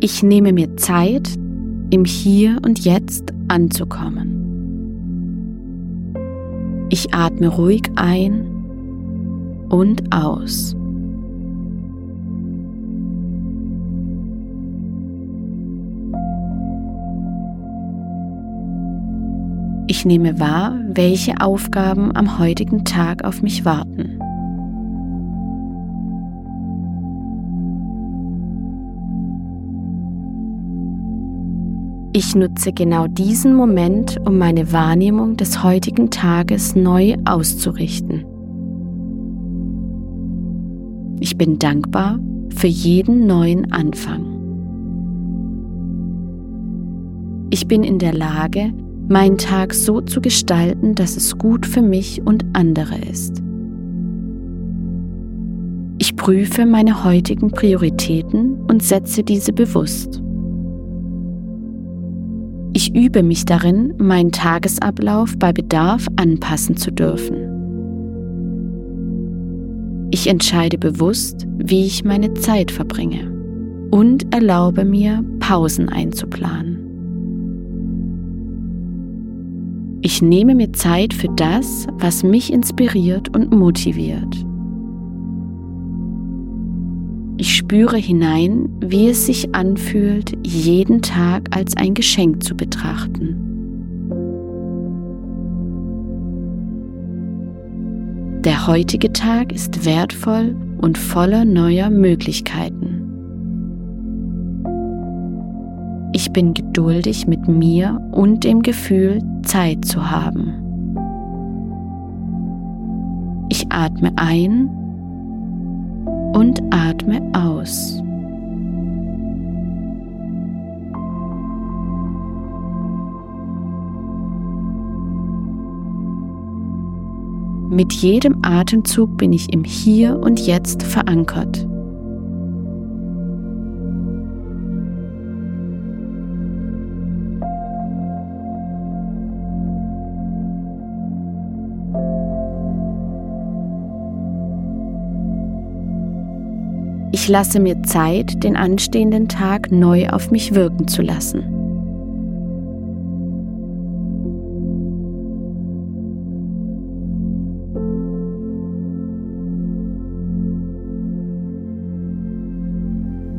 Ich nehme mir Zeit, im Hier und Jetzt anzukommen. Ich atme ruhig ein und aus. Ich nehme wahr, welche Aufgaben am heutigen Tag auf mich warten. Ich nutze genau diesen Moment, um meine Wahrnehmung des heutigen Tages neu auszurichten. Ich bin dankbar für jeden neuen Anfang. Ich bin in der Lage, meinen Tag so zu gestalten, dass es gut für mich und andere ist. Ich prüfe meine heutigen Prioritäten und setze diese bewusst. Ich übe mich darin, meinen Tagesablauf bei Bedarf anpassen zu dürfen. Ich entscheide bewusst, wie ich meine Zeit verbringe und erlaube mir, Pausen einzuplanen. Ich nehme mir Zeit für das, was mich inspiriert und motiviert. Ich spüre hinein, wie es sich anfühlt, jeden Tag als ein Geschenk zu betrachten. Der heutige Tag ist wertvoll und voller neuer Möglichkeiten. Ich bin geduldig mit mir und dem Gefühl, Zeit zu haben. Ich atme ein und atme aus. Mit jedem Atemzug bin ich im Hier und Jetzt verankert. Ich lasse mir Zeit, den anstehenden Tag neu auf mich wirken zu lassen.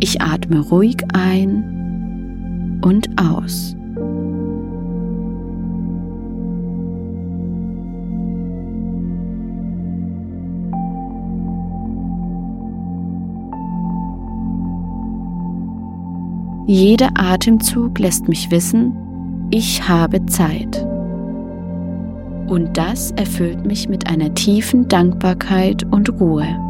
Ich atme ruhig ein und aus. Jeder Atemzug lässt mich wissen, ich habe Zeit. Und das erfüllt mich mit einer tiefen Dankbarkeit und Ruhe.